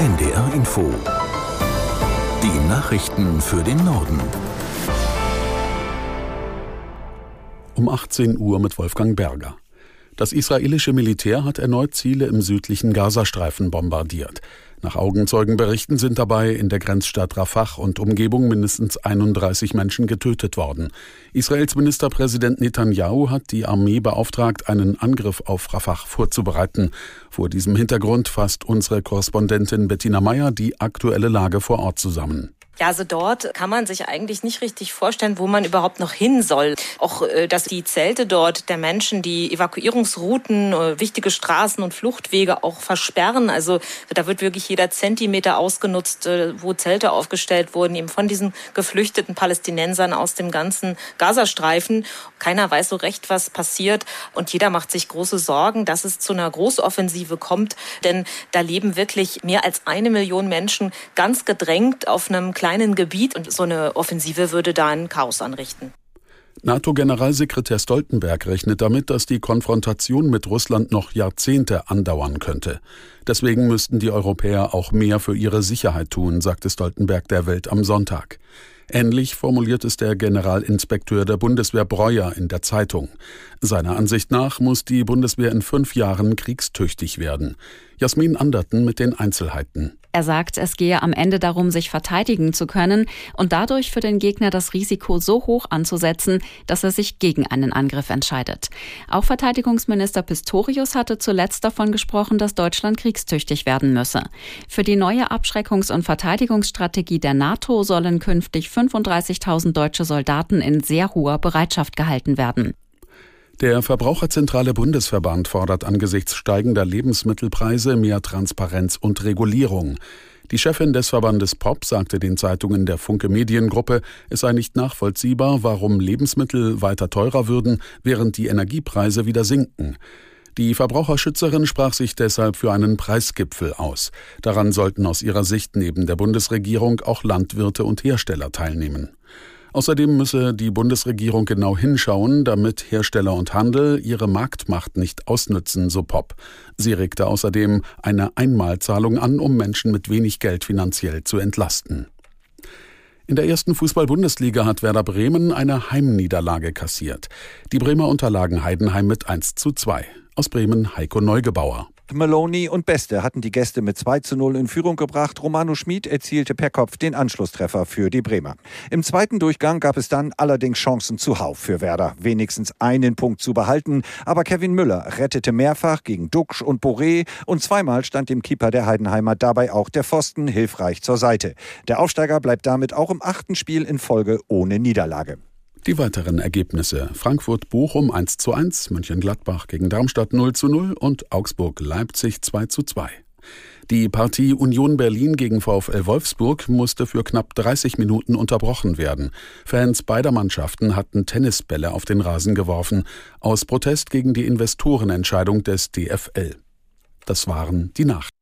NDR Info. Die Nachrichten für den Norden. Um 18 Uhr mit Wolfgang Berger. Das israelische Militär hat erneut Ziele im südlichen Gazastreifen bombardiert. Nach Augenzeugenberichten sind dabei in der Grenzstadt Rafah und Umgebung mindestens 31 Menschen getötet worden. Israels Ministerpräsident Netanyahu hat die Armee beauftragt, einen Angriff auf Rafah vorzubereiten. Vor diesem Hintergrund fasst unsere Korrespondentin Bettina Meyer die aktuelle Lage vor Ort zusammen. Ja, also dort kann man sich eigentlich nicht richtig vorstellen, wo man überhaupt noch hin soll. Auch, äh, dass die Zelte dort der Menschen die Evakuierungsrouten, äh, wichtige Straßen und Fluchtwege auch versperren. Also da wird wirklich jeder Zentimeter ausgenutzt, äh, wo Zelte aufgestellt wurden, eben von diesen geflüchteten Palästinensern aus dem ganzen Gazastreifen. Keiner weiß so recht, was passiert. Und jeder macht sich große Sorgen, dass es zu einer Großoffensive kommt. Denn da leben wirklich mehr als eine Million Menschen ganz gedrängt auf einem kleinen kleinen Gebiet und so eine Offensive würde da ein Chaos anrichten. NATO-Generalsekretär Stoltenberg rechnet damit, dass die Konfrontation mit Russland noch Jahrzehnte andauern könnte. Deswegen müssten die Europäer auch mehr für ihre Sicherheit tun, sagte Stoltenberg der Welt am Sonntag. Ähnlich formuliert es der Generalinspekteur der Bundeswehr Breuer in der Zeitung. Seiner Ansicht nach muss die Bundeswehr in fünf Jahren kriegstüchtig werden. Jasmin Anderten mit den Einzelheiten. Er sagt, es gehe am Ende darum, sich verteidigen zu können und dadurch für den Gegner das Risiko so hoch anzusetzen, dass er sich gegen einen Angriff entscheidet. Auch Verteidigungsminister Pistorius hatte zuletzt davon gesprochen, dass Deutschland kriegstüchtig werden müsse. Für die neue Abschreckungs- und Verteidigungsstrategie der NATO sollen künftig 35.000 deutsche Soldaten in sehr hoher Bereitschaft gehalten werden. Der Verbraucherzentrale Bundesverband fordert angesichts steigender Lebensmittelpreise mehr Transparenz und Regulierung. Die Chefin des Verbandes POP sagte den Zeitungen der Funke Mediengruppe, es sei nicht nachvollziehbar, warum Lebensmittel weiter teurer würden, während die Energiepreise wieder sinken. Die Verbraucherschützerin sprach sich deshalb für einen Preisgipfel aus. Daran sollten aus ihrer Sicht neben der Bundesregierung auch Landwirte und Hersteller teilnehmen. Außerdem müsse die Bundesregierung genau hinschauen, damit Hersteller und Handel ihre Marktmacht nicht ausnützen, so Pop. Sie regte außerdem eine Einmalzahlung an, um Menschen mit wenig Geld finanziell zu entlasten. In der ersten Fußball-Bundesliga hat Werder Bremen eine Heimniederlage kassiert. Die Bremer unterlagen Heidenheim mit 1 zu 2. Aus Bremen Heiko Neugebauer. Maloney und Beste hatten die Gäste mit 2 zu 0 in Führung gebracht. Romano Schmid erzielte per Kopf den Anschlusstreffer für die Bremer. Im zweiten Durchgang gab es dann allerdings Chancen zuhauf für Werder, wenigstens einen Punkt zu behalten. Aber Kevin Müller rettete mehrfach gegen Duxch und Boré und zweimal stand dem Keeper der Heidenheimer dabei auch der Pfosten hilfreich zur Seite. Der Aufsteiger bleibt damit auch im achten Spiel in Folge ohne Niederlage. Die weiteren Ergebnisse: Frankfurt-Bochum 1 zu 1, Mönchengladbach gegen Darmstadt 0 zu 0 und Augsburg-Leipzig 2 zu 2. Die Partie Union Berlin gegen VfL Wolfsburg musste für knapp 30 Minuten unterbrochen werden. Fans beider Mannschaften hatten Tennisbälle auf den Rasen geworfen, aus Protest gegen die Investorenentscheidung des DFL. Das waren die Nachrichten.